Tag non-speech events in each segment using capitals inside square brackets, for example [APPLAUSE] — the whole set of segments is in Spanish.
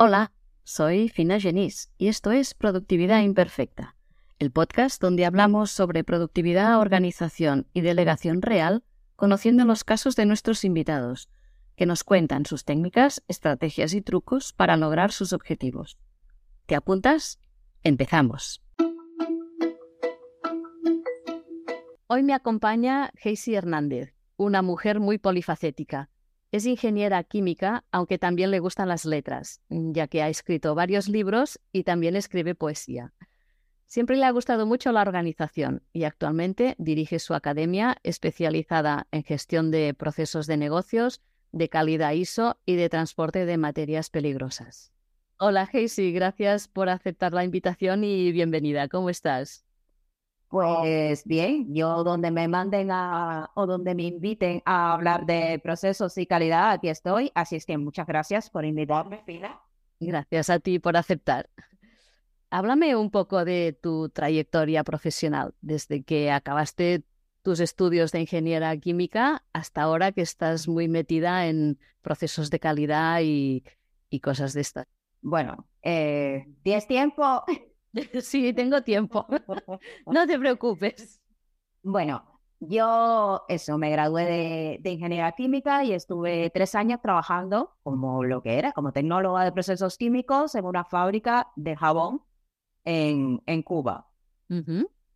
Hola, soy Fina Genís y esto es Productividad Imperfecta, el podcast donde hablamos sobre productividad, organización y delegación real, conociendo los casos de nuestros invitados, que nos cuentan sus técnicas, estrategias y trucos para lograr sus objetivos. ¿Te apuntas? Empezamos. Hoy me acompaña Heisy Hernández, una mujer muy polifacética es ingeniera química, aunque también le gustan las letras, mm, ya que ha escrito varios libros y también escribe poesía. Siempre le ha gustado mucho la organización y actualmente dirige su academia especializada en gestión de procesos de negocios, de calidad ISO y de transporte de materias peligrosas. Hola, Heisy, gracias por aceptar la invitación y bienvenida. ¿Cómo estás? Pues bien, yo donde me manden a, o donde me inviten a hablar de procesos y calidad, aquí estoy. Así es que muchas gracias por invitarme, Fina. Gracias a ti por aceptar. Háblame un poco de tu trayectoria profesional, desde que acabaste tus estudios de ingeniería química hasta ahora que estás muy metida en procesos de calidad y, cosas de estas. Bueno, eh, ¿tienes tiempo? [LAUGHS] [LAUGHS] Sí, tengo tiempo. [LAUGHS] [LAUGHS] No te preocupes. Bueno, yo eso, me gradué de, ingeniería química y estuve tres años trabajando como lo que era, como tecnóloga de procesos químicos en una fábrica de jabón en, en Cuba.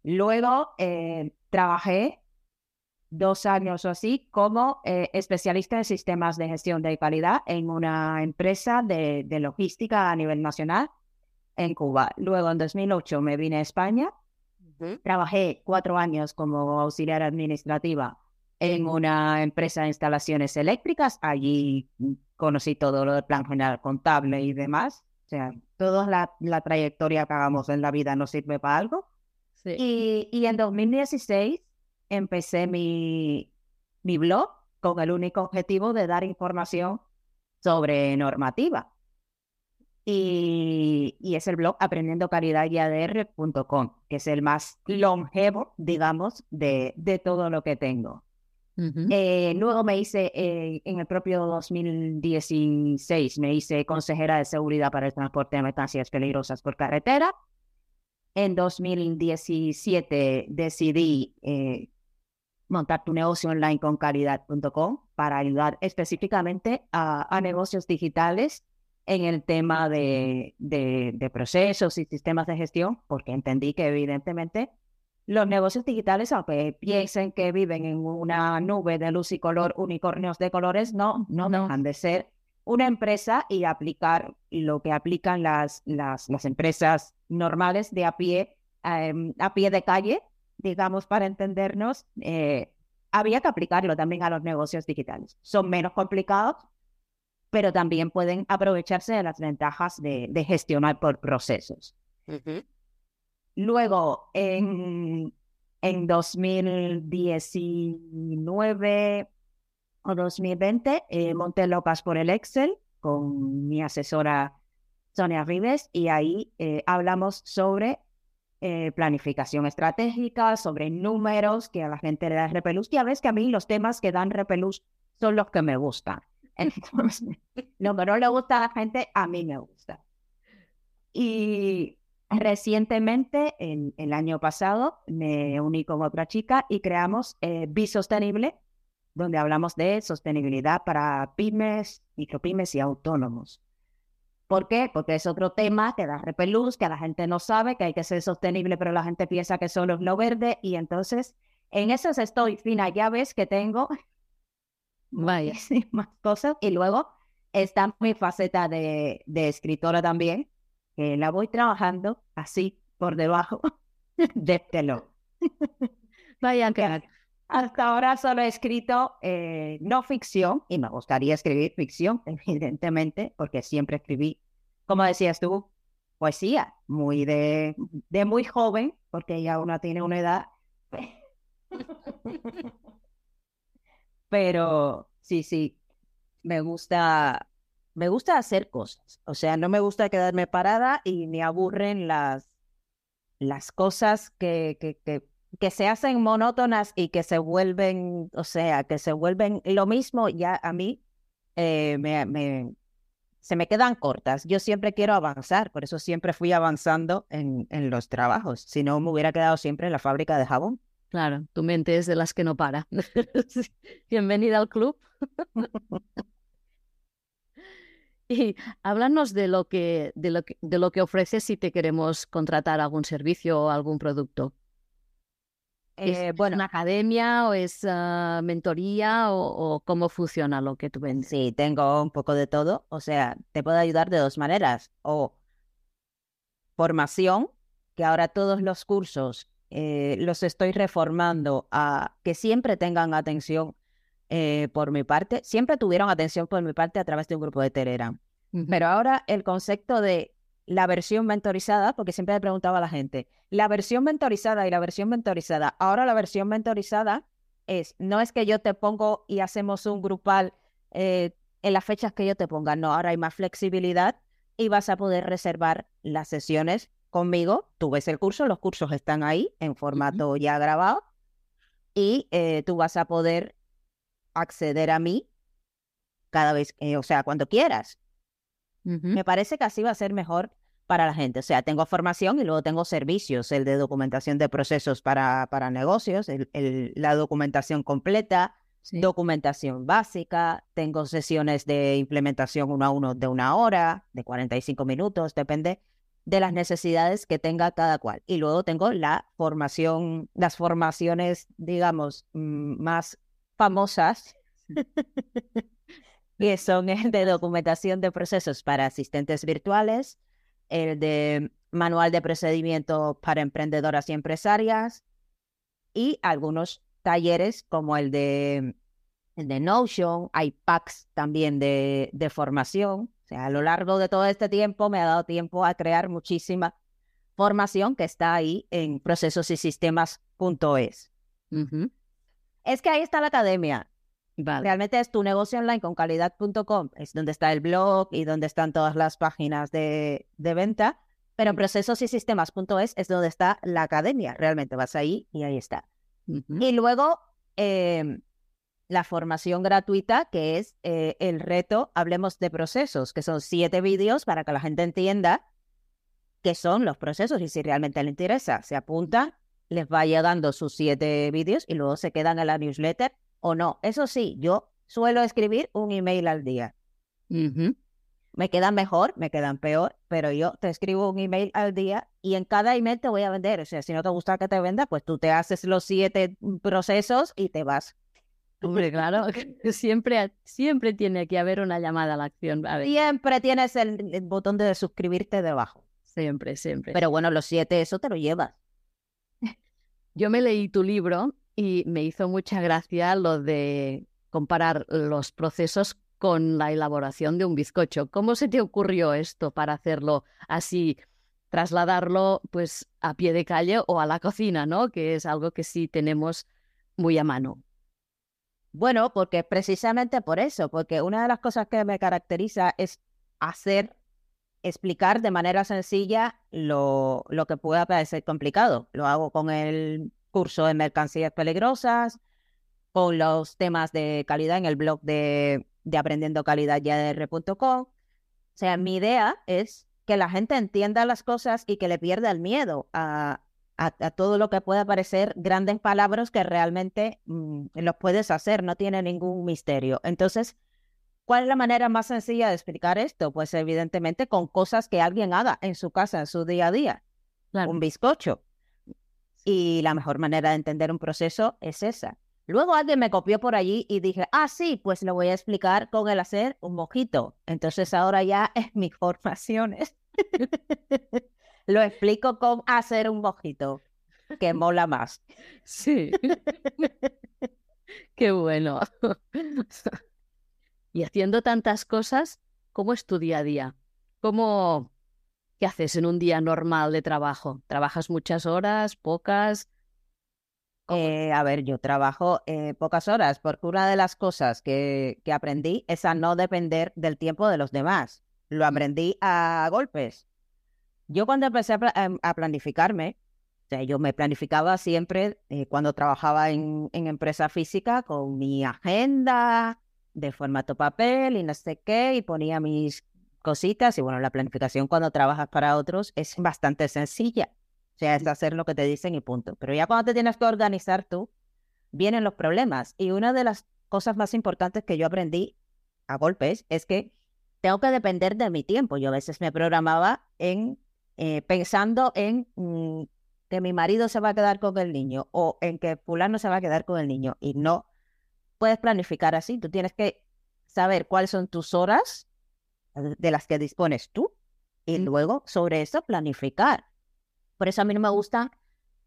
Luego eh, trabajé dos años o así como eh, especialista en sistemas de gestión de calidad en una empresa de logística a nivel nacional en Cuba. Luego, en 2008, me vine a España. Trabajé cuatro años como auxiliar administrativa en una empresa de instalaciones eléctricas. Allí conocí todo lo del plan general contable y demás. O sea, toda la, la trayectoria que hagamos en la vida nos sirve para algo. Y, y, en 2016 empecé mi, mi blog con el único objetivo de dar información sobre normativa y, es el blog aprendiendocaridadadr.com, que es el más longevo, digamos, de, de todo lo que tengo. Eh, luego me hice, eh, en el propio 2016, me hice consejera de seguridad para el transporte de mercancías peligrosas por carretera. En 2017 decidí eh, montar tu negocio online con caridad.com para ayudar específicamente a, a negocios digitales en el tema de, de, procesos y sistemas de gestión, porque entendí que evidentemente los negocios digitales, aunque piensen que viven en una nube de luz y color, unicornios de colores, no, no, dejan de ser una empresa y aplicar lo que aplican las, las, las empresas normales de a pie, em, a pie de calle, digamos, para entendernos, eh, había que aplicarlo también a los negocios digitales. Son menos complicados, pero también pueden aprovecharse de las ventajas de, gestionar por procesos. Luego, en, en 2019 o 2020, eh, monté Locas por el Excel con mi asesora Sonia Rives y ahí eh, hablamos sobre eh, planificación estratégica, sobre números que a la gente le da repelús. Y a veces que a mí los temas que dan repelús son los que me gustan. [LAUGHS] Entonces, lo que no le gusta a la gente, a mí me gusta. Y recientemente, en, el año pasado, me uní con otra chica y creamos eh, Bisostenible, donde hablamos de sostenibilidad para pymes, micropymes y autónomos. ¿Por qué? Porque es otro tema que da repelús, que la gente no sabe, que hay que ser sostenible, pero la gente piensa que solo es lo verde. Y entonces, en eso estoy fina. Ya ves que tengo Vaya. más [LAUGHS] cosas. Y luego está mi faceta de, de escritora también, que la voy trabajando así por debajo [LAUGHS] de telón. [LAUGHS] Vaya, que hasta ahora solo he escrito eh, no ficción, y me gustaría escribir ficción, evidentemente, porque siempre escribí, como decías tú, poesía, muy de, de muy joven, porque ya uno tiene una edad. Pero sí, sí, me gusta, me gusta hacer cosas. O sea, no me gusta quedarme parada y me aburren las, las cosas que, que, que, que se hacen monótonas y que se vuelven, o sea, que se vuelven lo mismo. Ya a mí eh, me, se me quedan cortas. Yo siempre quiero avanzar, por eso siempre fui avanzando en, en los trabajos. Si no, me hubiera quedado siempre en la fábrica de jabón. Claro, tu mente es de las que no para. [LAUGHS] Bienvenida al club. [LAUGHS] y háblanos de lo que, de lo que, de lo que ofreces si te queremos contratar algún servicio o algún producto. ¿Es, eh, bueno, una academia o es ah, mentoría o, cómo funciona lo que tú vendes? Sí, tengo un poco de todo. O sea, te puedo ayudar de dos maneras. O formación, que ahora todos los cursos eh, los estoy reformando a que siempre tengan atención eh, por mi parte. Siempre tuvieron atención por mi parte a través de un grupo de Telegram. Pero ahora el concepto de la versión mentorizada, porque siempre le preguntaba a la gente, la versión mentorizada y la versión mentorizada. Ahora la versión mentorizada es, no es que yo te pongo y hacemos un grupal eh, en las fechas que yo te ponga, no, ahora hay más flexibilidad y vas a poder reservar las sesiones conmigo, tú ves el curso, los cursos están ahí en formato ya grabado y eh, tú vas a poder acceder a mí cada vez, o sea, cuando quieras. Me parece que así va a ser mejor para la gente. O sea, tengo formación y luego tengo servicios, el de documentación de procesos para, para negocios, el, la documentación completa, documentación básica, tengo sesiones de implementación uno a uno de una hora, de 45 minutos, depende de las necesidades que tenga cada cual. Y luego tengo la formación, las formaciones, digamos, mm, más famosas, [LAUGHS] que son el de documentación de procesos para asistentes virtuales, el de manual de procedimiento para emprendedoras y empresarias y algunos talleres como el de, el de Notion, hay packs también de, de formación a lo largo de todo este tiempo me ha dado tiempo a crear muchísima formación que está ahí en procesosystemas.es. Es que ahí está la academia. Realmente es tu negocio online con calidad.com, es donde está el blog y donde están todas las páginas de, venta, pero procesosystemas.es es donde está la academia. Realmente vas ahí y ahí está. Y luego em, la formación gratuita, que es eh, el reto Hablemos de Procesos, que son siete vídeos para que la gente entienda qué son los procesos y si realmente le interesa, se apunta, les vaya dando sus siete vídeos y luego se quedan en la newsletter o no. Eso sí, yo suelo escribir un email al día. Me quedan mejor, me quedan peor, pero yo te escribo un email al día y en cada email te voy a vender. O sea, si no te gusta que te venda, pues tú te haces los siete procesos y te vas. Hombre, claro, siempre, siempre tiene que haber una llamada a la acción. Siempre tienes el, botón de suscribirte debajo. Siempre, siempre. Pero bueno, los siete, eso te lo llevas. Yo me leí tu libro y me hizo mucha gracia lo de comparar los procesos con la elaboración de un bizcocho. ¿Cómo se te ocurrió esto para hacerlo así, trasladarlo pues a pie de calle o a la cocina, ¿no? Que es algo que sí tenemos muy a mano. Bueno, porque precisamente por eso, porque una de las cosas que me caracteriza es hacer, explicar de manera sencilla lo, lo que pueda parecer complicado. Lo hago con el curso de mercancías peligrosas, con los temas de calidad en el blog de, de aprendiendo calidad O sea, mi idea es que la gente entienda las cosas y que le pierda el miedo a, a, todo lo que pueda parecer grandes palabras que realmente mm, los puedes hacer, no tiene ningún misterio. Entonces, ¿cuál es la manera más sencilla de explicar esto? Pues evidentemente con cosas que alguien haga en su casa, en su día a día. Un bizcocho. Y la mejor manera de entender un proceso es esa. Luego alguien me copió por allí y dije, ah, sí, pues lo voy a explicar con el hacer un mojito. Entonces ahora ya [LAUGHS] es mi formación. [LAUGHS] lo explico con hacer un mojito, que [LAUGHS] mola más. Sí. [LAUGHS] Qué bueno. [LAUGHS] y haciendo tantas cosas, ¿cómo es tu día a día? ¿Cómo, qué haces en un día normal de trabajo? ¿Trabajas muchas horas, pocas? Eh, a ver, yo trabajo eh, pocas horas porque una de las cosas que, que aprendí es a no depender del tiempo de los demás. Lo aprendí a golpes. Yo cuando empecé a, em, planificarme, o sea, yo me planificaba siempre eh, cuando trabajaba en, empresa física con mi agenda de formato papel y no sé qué, y ponía mis cositas y bueno, la planificación cuando trabajas para otros es bastante sencilla. O sea, es hacer lo que te dicen y punto. Pero ya cuando te tienes que organizar tú, vienen los problemas. Y una de las cosas más importantes que yo aprendí a golpes es que tengo que depender de mi tiempo. Yo a veces me programaba en eh, pensando en mm, que mi marido se va a quedar con el niño o en que fulano se va a quedar con el niño y no puedes planificar así. Tú tienes que saber cuáles son tus horas de las que dispones tú y luego sobre eso planificar. Por eso a mí no me gustan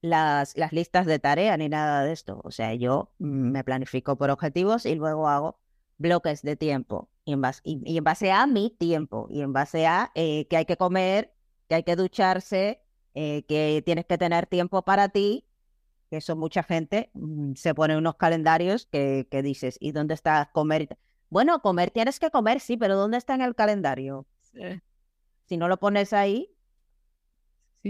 las, las listas de tarea ni nada de esto. O sea, yo me planifico por objetivos y luego hago bloques de tiempo y en base, y, en base a mi tiempo y en base a eh, que hay que comer, que hay que ducharse, eh, que tienes que tener tiempo para ti, que eso mucha gente mm, se pone unos calendarios que, que dices, ¿y dónde está comer? Bueno, comer tienes que comer, sí, pero ¿dónde está en el calendario? Si no lo pones ahí,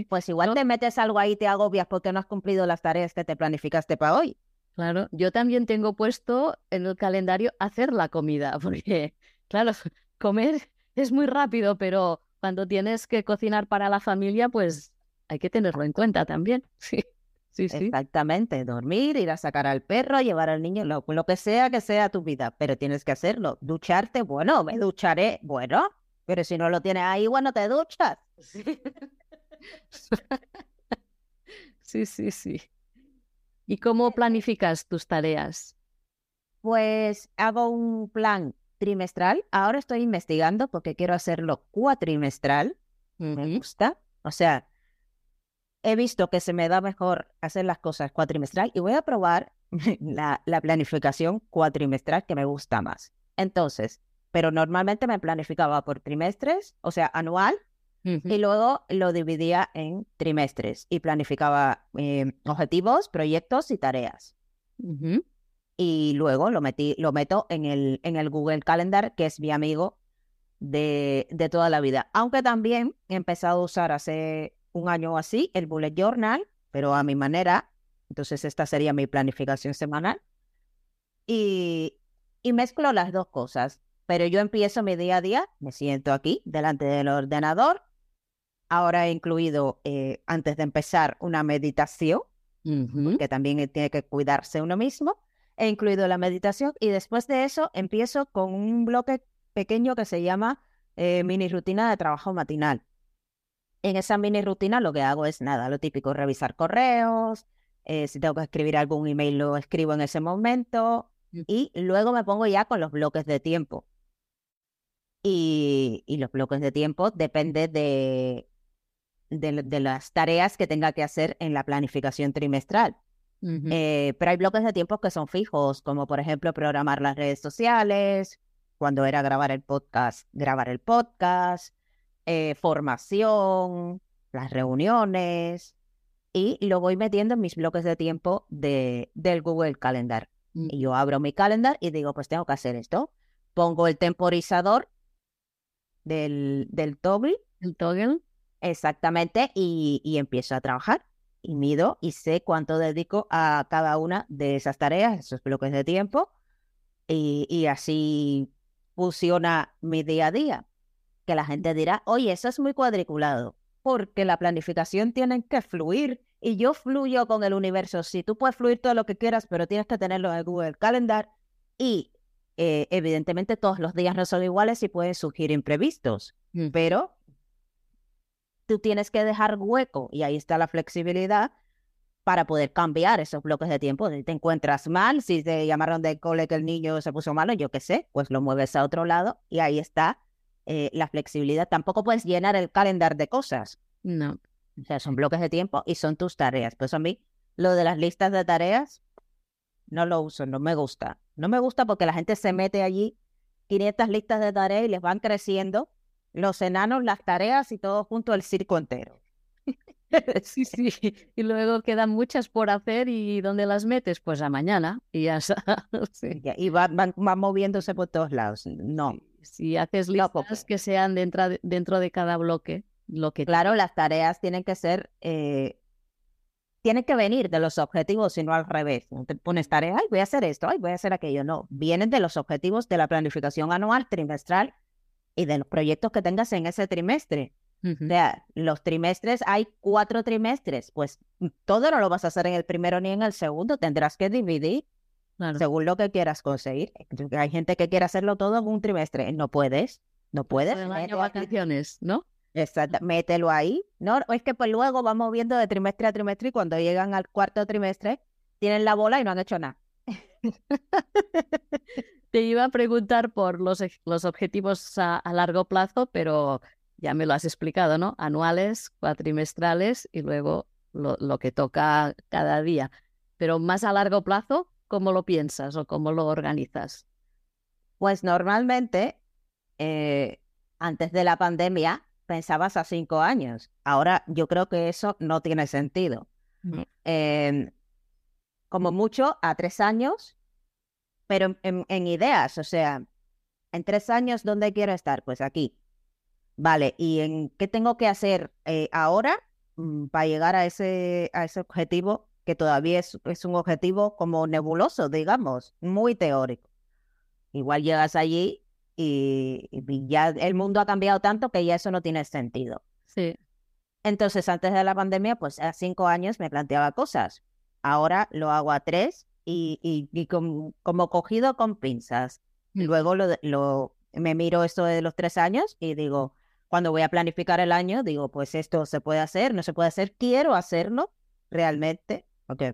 pues igual te metes algo ahí y te agobias porque no has cumplido las tareas que te planificaste para hoy. Claro, yo también tengo puesto en el calendario hacer la comida, [LAUGHS] porque, claro, comer es muy rápido, pero cuando tienes que cocinar para la familia, pues hay que tenerlo en cuenta también. [LAUGHS] Sí, sí, sí. Exactamente, dormir, ir a sacar al perro, llevar al niño, lo, lo que sea que sea tu vida, pero tienes que hacerlo. Ducharte, bueno, me ducharé, bueno, pero si no lo tienes ahí, bueno, te duchas. [LAUGHS] Sí, sí, sí. ¿Y cómo planificas tus tareas? Pues hago un plan trimestral. Ahora estoy investigando porque quiero hacerlo cuatrimestral. Me gusta. O sea, he visto que se me da mejor hacer las cosas cuatrimestral y voy a probar [LAUGHS] la, la planificación cuatrimestral que me gusta más. Entonces, pero normalmente me planificaba por trimestres, o sea, anual, y luego lo dividía en trimestres y planificaba eh, objetivos, proyectos y tareas. Y luego lo, metí, lo meto en el, en el Google Calendar, que es mi amigo de, de toda la vida. Aunque también he empezado a usar hace un año o así el Bullet Journal, pero a mi manera. Entonces esta sería mi planificación semanal. Y, y mezclo las dos cosas. Pero yo empiezo mi día a día, me siento aquí delante del ordenador Ahora he incluido, eh, antes de empezar, una meditación, que también tiene que cuidarse uno mismo. He incluido la meditación y después de eso empiezo con un bloque pequeño que se llama eh, mini rutina de trabajo matinal. En esa mini rutina lo que hago es nada, lo típico, revisar correos, eh, si tengo que escribir algún email lo escribo en ese momento y luego me pongo ya con los bloques de tiempo. Y, y los bloques de tiempo depende de de, las tareas que tenga que hacer en la planificación trimestral. Eh, pero hay bloques de tiempo que son fijos, como por ejemplo programar las redes sociales, cuando era grabar el podcast, grabar el podcast, eh, formación, las reuniones, y lo voy metiendo en mis bloques de tiempo de, del Google Calendar. Mm. Y yo abro mi calendar y digo, pues tengo que hacer esto. Pongo el temporizador del, del toggle, el toggle Exactamente, y, empiezo a trabajar y mido y sé cuánto dedico a cada una de esas tareas, esos bloques de tiempo, y, así funciona mi día a día. Que la gente dirá, oye, eso es muy cuadriculado, porque la planificación tiene que fluir y yo fluyo con el universo. Si tú puedes fluir todo lo que quieras, pero tienes que tenerlo en Google Calendar y eh, evidentemente todos los días no son iguales y pueden surgir imprevistos, mm. pero tú tienes que dejar hueco y ahí está la flexibilidad para poder cambiar esos bloques de tiempo. Si te encuentras mal, si te llamaron de cole que el niño se puso malo, yo qué sé, pues lo mueves a otro lado y ahí está eh, la flexibilidad. Tampoco puedes llenar el calendar de cosas. No. O sea, son bloques de tiempo y son tus tareas. Pues a mí, lo de las listas de tareas, no lo uso, no me gusta. No me gusta porque la gente se mete allí 500 listas de tareas y les van creciendo los enanos, las tareas y todo junto al circo entero. [LAUGHS] Sí, sí. Y luego quedan muchas por hacer y ¿dónde las metes? Pues a mañana y ya [LAUGHS] sí. Y van, moviéndose por todos lados. No. Si haces listas que sean dentro de, dentro de cada bloque, lo que... Claro, las tareas tienen que ser... Eh, tienen que venir de los objetivos y no al revés. No te pones tarea, ay, voy a hacer esto, ay, voy a hacer aquello. No, vienen de los objetivos de la planificación anual, trimestral y de los proyectos que tengas en ese trimestre. O sea, los trimestres, hay cuatro trimestres, pues mm, todo no lo vas a hacer en el primero ni en el segundo, tendrás que dividir según lo que quieras conseguir. Hay gente que quiere hacerlo todo en un trimestre, no puedes, no puedes. El año vacaciones, ¿no? Exacto, mételo ahí. No, es que pues luego vamos viendo de trimestre a trimestre y cuando llegan al cuarto trimestre tienen la bola y no han hecho nada. [LAUGHS] Te iba a preguntar por los, los objetivos a, largo plazo, pero ya me lo has explicado, ¿no? Anuales, cuatrimestrales y luego lo, que toca cada día. Pero más a largo plazo, ¿cómo lo piensas o cómo lo organizas? Pues normalmente, eh, antes de la pandemia, pensabas a cinco años. Ahora yo creo que eso no tiene sentido. Em, como mucho a tres años, pero en, ideas, o sea, en tres años, ¿dónde quiero estar? Pues aquí. Vale, ¿y en qué tengo que hacer eh, ahora mm, para llegar a ese, a ese objetivo que todavía es, es un objetivo como nebuloso, digamos, muy teórico? Igual llegas allí y, ya el mundo ha cambiado tanto que ya eso no tiene sentido. Sí. Entonces, antes de la pandemia, pues a cinco años me planteaba cosas. Ahora lo hago a tres y, y, como cogido con pinzas. Mm. Luego lo, lo, me miro esto de los tres años y digo, cuando voy a planificar el año, digo, pues esto se puede hacer, no se puede hacer, quiero hacerlo realmente. Okay.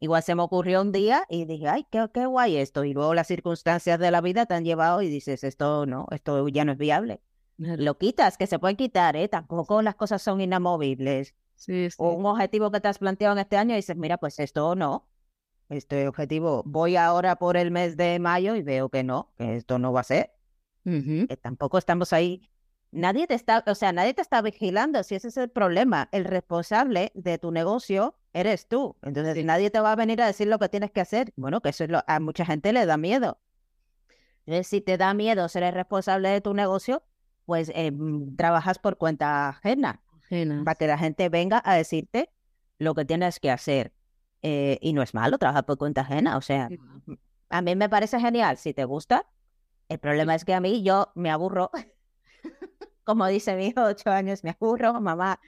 Igual se me ocurrió un día y dije, ay, qué, qué guay esto. Y luego las circunstancias de la vida te han llevado y dices, esto no, esto ya no es viable. Lo quitas, que se puede quitar, ¿eh? Tampoco las cosas son inamovibles. Sí, O un objetivo que te has planteado en este año y dices, mira, pues esto no. Este objetivo, voy ahora por el mes de mayo y veo que no, que esto no va a ser. Que tampoco estamos ahí nadie te está, o sea, nadie te está vigilando, si ese es el problema. El responsable de tu negocio eres tú. Entonces, nadie te va a venir a decir lo que tienes que hacer. Bueno, que eso es lo, a mucha gente le da miedo. Entonces, si te da miedo ser el responsable de tu negocio, pues eh, mm, trabajas por cuenta ajena, para que la gente venga a decirte lo que tienes que hacer. Eh, y no es malo trabajar por cuenta ajena, o sea, a mí me parece genial si te gusta. El problema es que a mí yo me aburro [LAUGHS] como dice mi hijo, ocho años, me aburro, mamá.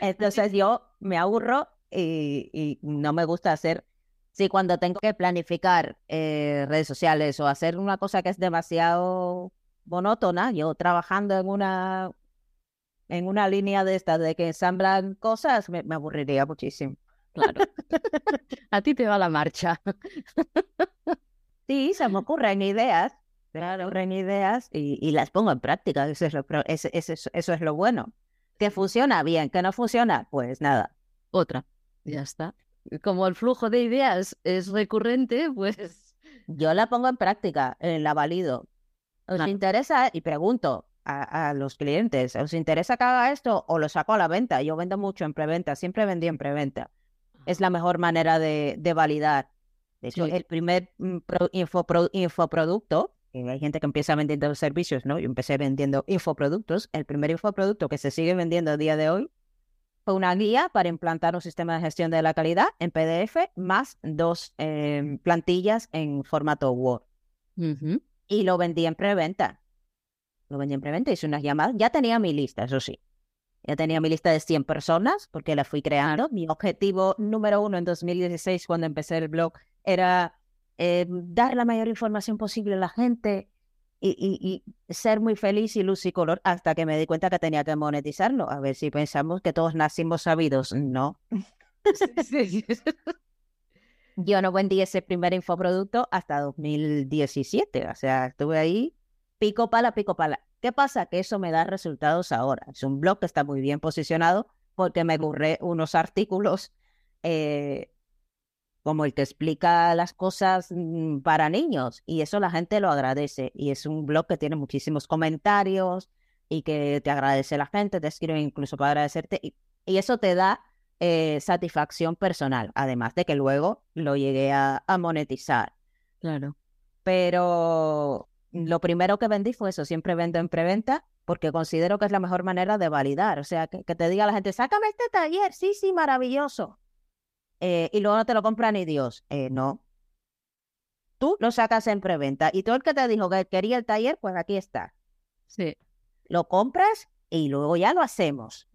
Entonces yo me aburro y, no me gusta hacer, sí, cuando tengo que planificar eh, redes sociales o hacer una cosa que es demasiado monótona, yo trabajando en una en una línea de estas de que ensamblan cosas, me, me aburriría muchísimo. Claro. A ti te va la marcha. Sí, se me ocurren ideas, Claro, en ideas y, las pongo en práctica. Eso es, lo, eso, eso es lo bueno. Que funciona bien, que no funciona, pues nada. Otra. Ya está. Como el flujo de ideas es recurrente, pues. Yo la pongo en práctica, eh, la valido. ¿Os interesa? Y pregunto a, los clientes, ¿os interesa que haga esto o lo saco a la venta? Yo vendo mucho en preventa, siempre vendí en preventa. Es la mejor manera de, validar. De hecho, el primer mm, infoproducto hay gente que empieza vendiendo servicios, ¿no? Yo empecé vendiendo infoproductos. El primer infoproducto que se sigue vendiendo a día de hoy fue una guía para implantar un sistema de gestión de la calidad en PDF más dos em, plantillas en formato Word. Y lo vendí en preventa. Lo en preventa, hice unas llamadas. Ya tenía mi lista, eso sí. Ya tenía mi lista de 100 personas porque la fui creando. Mi objetivo número uno en 2016, cuando empecé el blog, era eh, dar la mayor información posible a la gente y, ser muy feliz y luz y color hasta que me di cuenta que tenía que monetizarlo. A ver si pensamos que todos nacimos sabidos. No. [LAUGHS] Yo no vendí ese primer infoproducto hasta 2017. O sea, estuve ahí pico pala, pico pala. ¿Qué pasa? Que eso me da resultados ahora. Es un blog que está muy bien posicionado porque me ocurre unos artículos eh, como el que explica las cosas mm, para niños y eso la gente lo agradece y es un blog que tiene muchísimos comentarios y que te agradece la gente, te escribe incluso para agradecerte y, eso te da eh, satisfacción personal, además de que luego lo llegué a, monetizar. Claro. Pero lo primero que vendí fue eso, siempre vendo en preventa porque considero que es la mejor manera de validar, o sea, que, que te diga la gente, sácame este taller, sí, sí, maravilloso eh, y luego no te lo compra ni Dios. Eh, no. tú lo sacas en preventa y todo el que te dijo que quería el taller, pues aquí está. Sí. Lo compras y luego ya lo hacemos.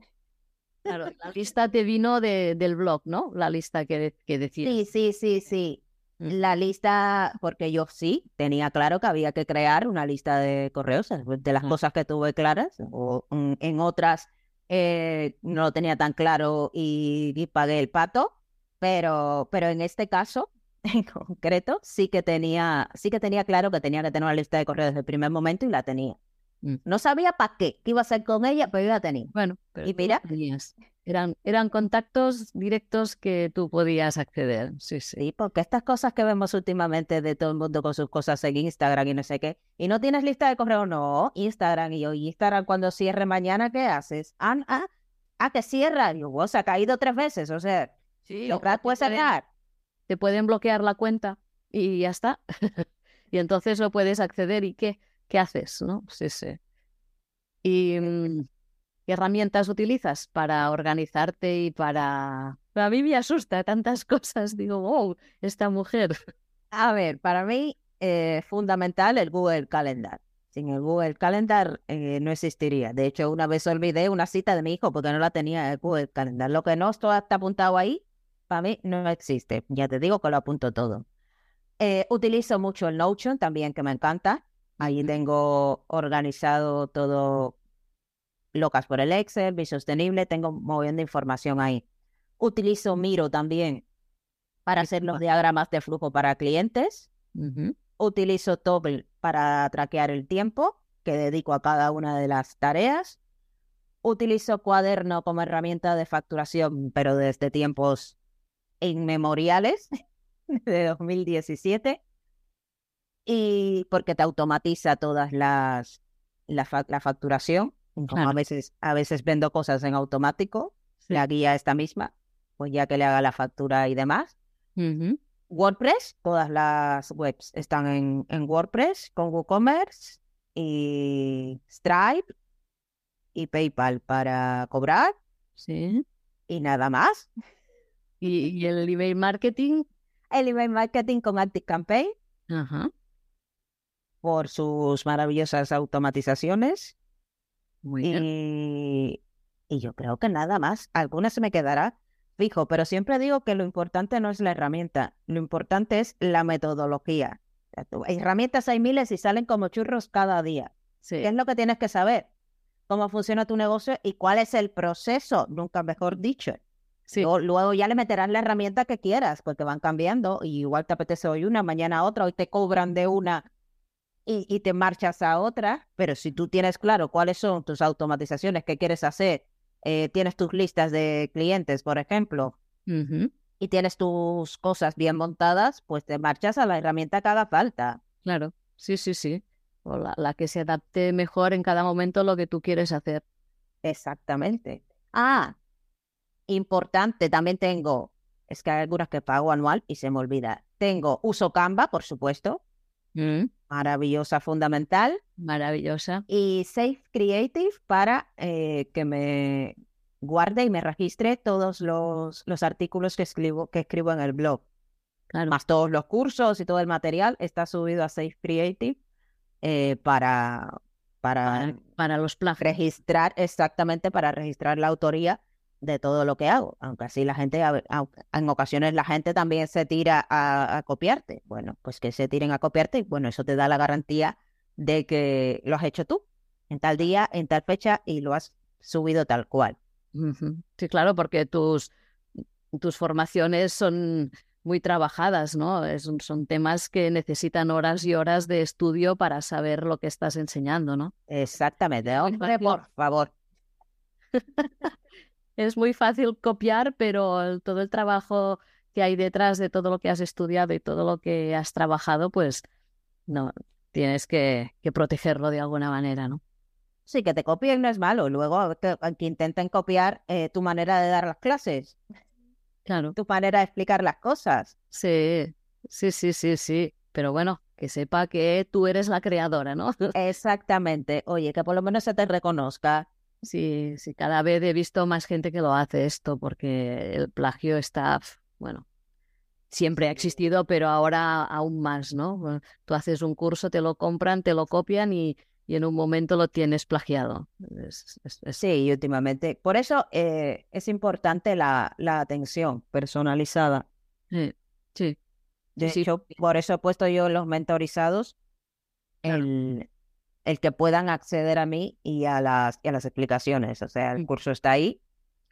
Claro, la [LAUGHS] lista te vino de, del blog, ¿no? La lista que, que decías. Sí, sí, sí, sí. La lista, porque yo sí tenía claro que había que crear una lista de correos, de las cosas que tuve claras, o en otras eh, no lo tenía tan claro y, pagué el pato, pero, pero en este caso [LAUGHS] en concreto sí que tenía, sí que tenía claro que tenía que tener una lista de correos desde el primer momento y la tenía. Mm. No sabía para qué, qué iba a hacer con ella, pero yo la tenía. Bueno, y mira, eran, eran contactos directos que tú podías acceder. Sí, sí. Sí, porque estas cosas que vemos últimamente de todo el mundo con sus cosas en Instagram y no sé qué. ¿Y no tienes lista de correo? No, Instagram. Y yo, ¿y Instagram cuando cierre mañana qué haces? Ah, ah, ah que cierra. Y yo, se ha caído tres veces. O sea, sí, lo puedes sacar. Te pueden bloquear la cuenta y ya está. [LAUGHS] y entonces no puedes acceder. ¿Y qué? ¿Qué haces? ¿No? Sí, sí. Y. ¿Qué herramientas utilizas para organizarte y para... A mí me asusta tantas [LAUGHS] cosas. Digo, wow, esta mujer. A ver, para mí es eh, fundamental el Google Calendar. Sin el Google Calendar eh, no existiría. De hecho, una vez olvidé una cita de mi hijo porque no la tenía el Google Calendar. Lo que no está apuntado ahí, para mí no existe. Ya te digo que lo apunto todo. Eh, utilizo mucho el Notion también, que me encanta. Ahí tengo organizado todo locas por el Excel, Bisostenible, tengo moviendo información ahí. Utilizo Miro también para hacer los diagramas de flujo para clientes. Utilizo Toggle para traquear el tiempo que dedico a cada una de las tareas. Utilizo Cuaderno como herramienta de facturación, pero desde tiempos inmemoriales [LAUGHS] de 2017. Y porque te automatiza todas las la facturación a veces, a veces vendo cosas en automático, la guía esta misma, pues ya que le haga la factura y demás. WordPress, todas las webs están en, en WordPress con WooCommerce y Stripe y PayPal para cobrar. Sí. Y nada más. ¿Y, el email marketing? El email marketing con ActiveCampaign. Ajá. Por sus maravillosas automatizaciones. Y, yo creo que nada más. Alguna se me quedará fijo, pero siempre digo que lo importante no es la herramienta, lo importante es la metodología. Herramientas hay miles y salen como churros cada día. ¿Qué es lo que tienes que saber? Cómo funciona tu negocio y cuál es el proceso, nunca mejor dicho. Luego, ya le meterás la herramienta que quieras, porque van cambiando. Y igual te apetece hoy una, mañana otra, hoy te cobran de una y, te marchas a otra, pero si tú tienes claro cuáles son tus automatizaciones que quieres hacer, eh, tienes tus listas de clientes, por ejemplo, y tienes tus cosas bien montadas, pues te marchas a la herramienta que haga falta. Claro, sí, sí, sí. O la, la que se adapte mejor en cada momento a lo que tú quieres hacer. Exactamente. Ah, importante, también tengo, es que hay algunas que pago anual y se me olvida. Tengo uso Canva, por supuesto. Mm. Maravillosa, fundamental. Maravillosa. Y Safe Creative para eh, que me guarde y me registre todos los, los artículos que escribo, que escribo en el blog. Más todos los cursos y todo el material está subido a Safe Creative eh, para, para, para, los. Registrar, exactamente, para registrar la autoría de todo lo que hago, aunque así la gente, en ocasiones la gente también se tira a, copiarte. Bueno, pues que se tiren a copiarte y bueno, eso te da la garantía de que lo has hecho tú en tal día, en tal fecha y lo has subido tal cual. Sí, claro, porque tus, tus formaciones son muy trabajadas, ¿no? son temas que necesitan horas y horas de estudio para saber lo que estás enseñando, ¿no? Exactamente, hombre, por favor. [LAUGHS] es muy fácil copiar, pero todo el trabajo que hay detrás de todo lo que has estudiado y todo lo que has trabajado, pues no, tienes que, protegerlo de alguna manera, ¿no? Sí, que te copien no es malo. Luego que, intenten copiar eh, tu manera de dar las clases. Claro. Tu manera de explicar las cosas. Sí, sí, sí, sí, sí. Pero bueno, que sepa que tú eres la creadora, ¿no? [LAUGHS] Exactamente. Oye, que por lo menos se te reconozca. Sí, sí, cada vez he visto más gente que lo hace esto porque el plagio está, bueno, siempre ha existido, pero ahora aún más, ¿no? Tú haces un curso, te lo compran, te lo copian y, y en un momento lo tienes plagiado. Sí, últimamente. Por eso eh, es importante la, la atención personalizada. Sí, sí. De hecho, por eso he puesto yo los mentorizados el, el que puedan acceder a mí y a las, y a las explicaciones. O sea, el mm. curso está ahí,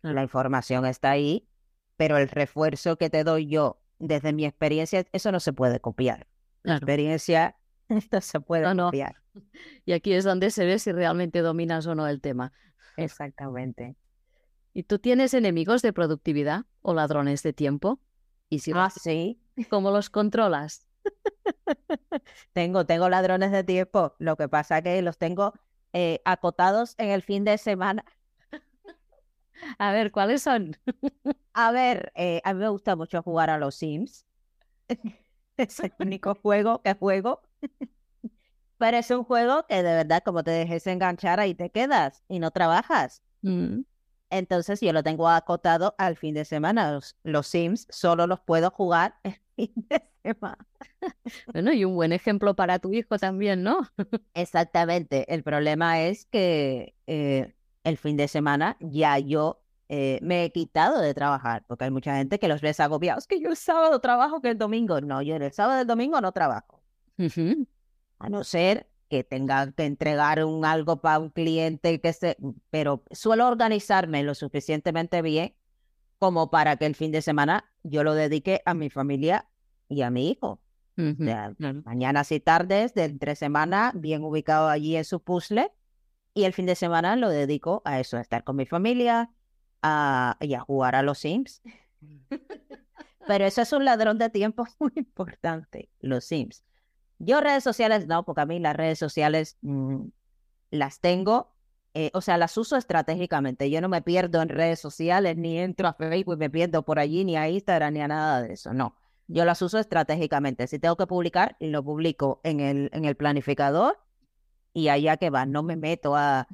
la información está ahí, pero el refuerzo que te doy yo desde mi experiencia, eso no se puede copiar. La experiencia [LAUGHS] no se puede copiar. [LAUGHS] Y aquí es donde se ve si realmente dominas o no el tema. Exactamente. ¿Y tú tienes enemigos de productividad o ladrones de tiempo? Y si ah, sí. ¿Cómo los controlas? [LAUGHS] tengo, tengo ladrones de tiempo. Lo que pasa es que los tengo eh, acotados en el fin de semana. [LAUGHS] A ver, ¿cuáles son? [LAUGHS] a ver, eh, a mí me gusta mucho jugar a los Sims. es el único juego que juego. Pero es un juego que de verdad, como te dejes enganchar, ahí te quedas y no trabajas. Mm. Entonces yo lo tengo acotado al fin de semana. Los, Sims solo los puedo jugar [LAUGHS] el fin de semana. [LAUGHS] Bueno, y un buen ejemplo para tu hijo también, ¿no? [LAUGHS] Exactamente. El problema es que eh, el fin de semana ya yo eh, me he quitado de trabajar, porque hay mucha gente que los ves agobiados, que yo el sábado trabajo que el domingo. No, yo el sábado y el domingo no trabajo. A no ser que tenga que entregar un algo para un cliente, que se, pero suelo organizarme lo suficientemente bien como para que el fin de semana yo lo dedique a mi familia y a mi hijo. Mañanas y tardes de entre semana, bien ubicado allí en su puzzle, y el fin de semana lo dedico a eso, a estar con mi familia a, y a jugar a los Sims. [LAUGHS] Pero eso es un ladrón de tiempo [LAUGHS] muy importante, los Sims. Yo redes sociales no, porque a mí las redes sociales mm, las tengo, eh, o sea, las uso estratégicamente. Yo no me pierdo en redes sociales, ni entro a Facebook y me pierdo por allí, ni a Instagram, ni a nada de eso. No, yo las uso estratégicamente. Si tengo que publicar, lo publico en el, en el planificador y allá que va. No me meto a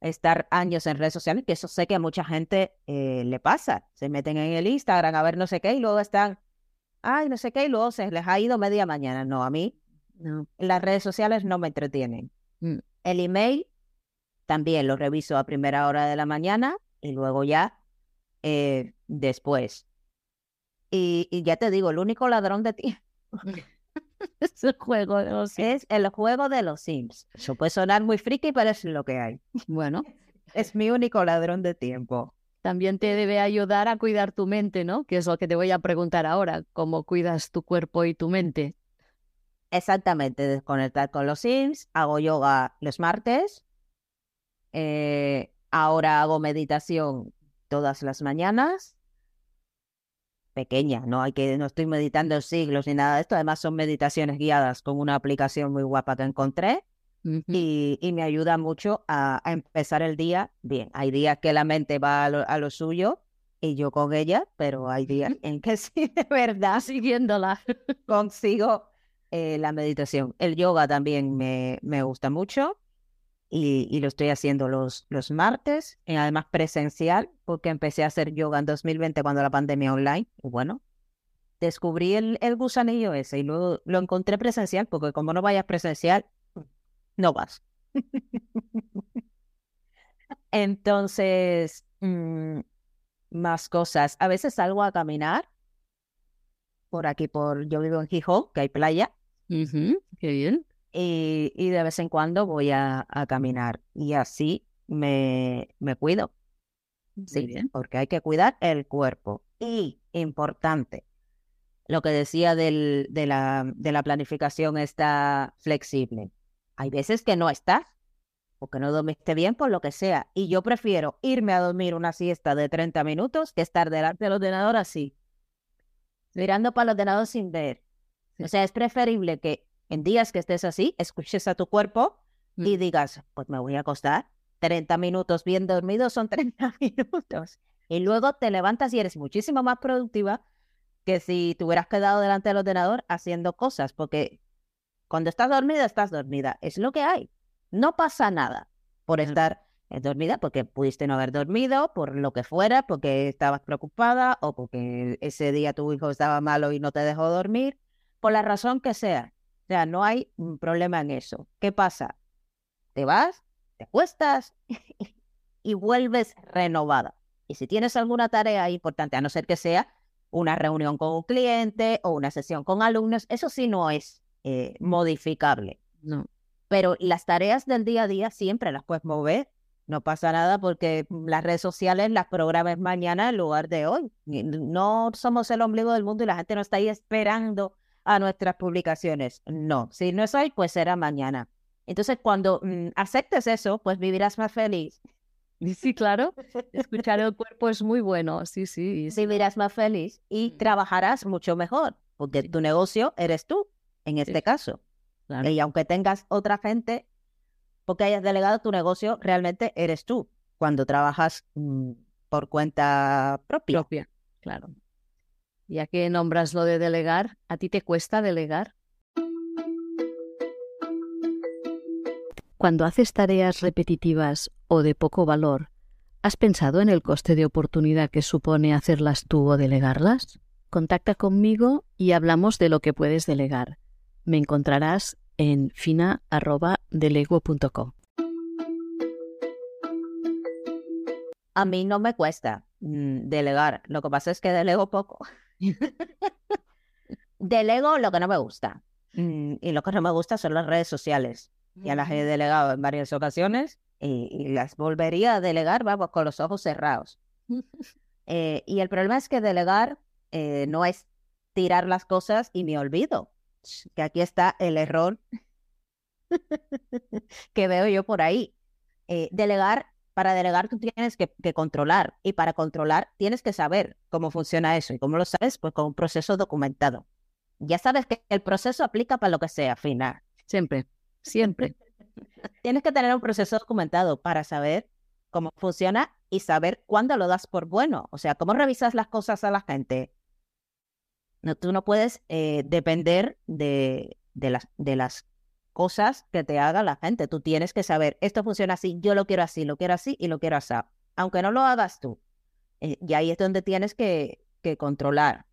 estar años en redes sociales, que eso sé que a mucha gente eh, le pasa. Se meten en el Instagram a ver no sé qué y luego están ay, no sé qué, y luego se les ha ido media mañana. No, a mí no. las redes sociales no me entretienen. Mm. El email también lo reviso a primera hora de la mañana y luego ya eh, después. Y, ya te digo, el único ladrón de tiempo [LAUGHS] es el juego de los Sims. Es el juego de los Sims. Eso puede sonar muy friki, pero es lo que hay. Bueno, es mi único ladrón de tiempo también te debe ayudar a cuidar tu mente, ¿no? Que es lo que te voy a preguntar ahora, cómo cuidas tu cuerpo y tu mente. Exactamente, desconectar con los Sims, hago yoga los martes, eh, ahora hago meditación todas las mañanas, pequeña, no hay que, no estoy meditando siglos ni nada de esto, además son meditaciones guiadas con una aplicación muy guapa que encontré y, me ayuda mucho a, empezar el día bien. Hay días que la mente va a lo, suyo y yo con ella, pero hay días en que [LAUGHS] sí, de verdad, siguiéndola, consigo eh, la meditación. El yoga también me, me gusta mucho y, lo estoy haciendo los, los martes, y además presencial, porque empecé a hacer yoga en 2020 cuando la pandemia online. Y bueno, descubrí el, el gusanillo ese y luego lo encontré presencial, porque como no vayas presencial, no vas. [LAUGHS] Entonces, mm, más cosas. A veces salgo a caminar por aquí, por yo vivo en Gijón, que hay playa. qué bien. Y, y, de vez en cuando voy a, a caminar y así me, me cuido. Sí, bien. porque hay que cuidar el cuerpo. Y importante, lo que decía del, de, la, de la planificación está flexible. Hay veces que no estás, porque no dormiste bien, por lo que sea. Y yo prefiero irme a dormir una siesta de 30 minutos que estar delante del ordenador así, mirando para el ordenador sin ver. O sea, es preferible que en días que estés así, escuches a tu cuerpo y mm. digas, pues me voy a acostar. 30 minutos bien dormidos son [LAUGHS] 30 minutos. Y luego te levantas y eres muchísimo más productiva que si te hubieras quedado delante del ordenador haciendo cosas, porque cuando estás dormida, estás dormida. Es lo que hay. No pasa nada por estar Es dormida porque pudiste no haber dormido, por lo que fuera, porque estabas preocupada o porque ese día tu hijo estaba malo y no te dejó dormir, por la razón que sea. O sea, no hay problema en eso. ¿Qué pasa? Te vas, te acuestas [LAUGHS] y vuelves renovada. Y si tienes alguna tarea importante, a no ser que sea una reunión con un cliente o una sesión con alumnos, eso sí no es eh, modificable. No. Pero las tareas del día a día siempre las puedes mover no pasa nada porque las redes sociales las programas mañana en lugar de hoy. No somos el ombligo del mundo y la gente no está ahí esperando a nuestras publicaciones. No, si no es hoy, pues será mañana. Entonces, cuando mm, aceptes eso, pues vivirás más feliz. [LAUGHS] Sí, claro. Escuchar el cuerpo es muy bueno. Sí, sí. Vivirás más feliz y mm. trabajarás mucho mejor, porque tu negocio eres tú, en este caso. Y aunque tengas otra gente porque hayas delegado tu negocio, realmente eres tú cuando trabajas mm, por cuenta propia. Propia, claro. Ya que nombras lo de delegar, ¿a ti te cuesta delegar? Cuando haces tareas repetitivas o de poco valor, ¿has pensado en el coste de oportunidad que supone hacerlas tú o delegarlas? Contacta conmigo y hablamos de lo que puedes delegar. Me encontrarás en fina.delego.com. A mí no me cuesta mm, delegar. Lo que pasa es que delego poco. [LAUGHS] delego lo que no me gusta. Mm, y lo que no me gusta son las redes sociales. Ya las he delegado en varias ocasiones y, las volvería a delegar, vamos, con los ojos cerrados. [LAUGHS] Eh, y el problema es que delegar eh, no es tirar las cosas y me olvido que aquí está el error [LAUGHS] que veo yo por ahí. Eh, delegar, para delegar tú tienes que, controlar y para controlar tienes que saber cómo funciona eso y cómo lo sabes, pues con un proceso documentado. Ya sabes que el proceso aplica para lo que sea, final. Siempre, siempre. [LAUGHS] tienes que tener un proceso documentado para saber cómo funciona y saber cuándo lo das por bueno. O sea, cómo revisas las cosas a la gente. Tú no puedes eh, depender de, de, las, de las cosas que te haga la gente. Tú tienes que saber, esto funciona así, yo lo quiero así, lo quiero así y lo quiero así. Aunque no lo hagas tú. Eh, y ahí es donde tienes que, que controlar.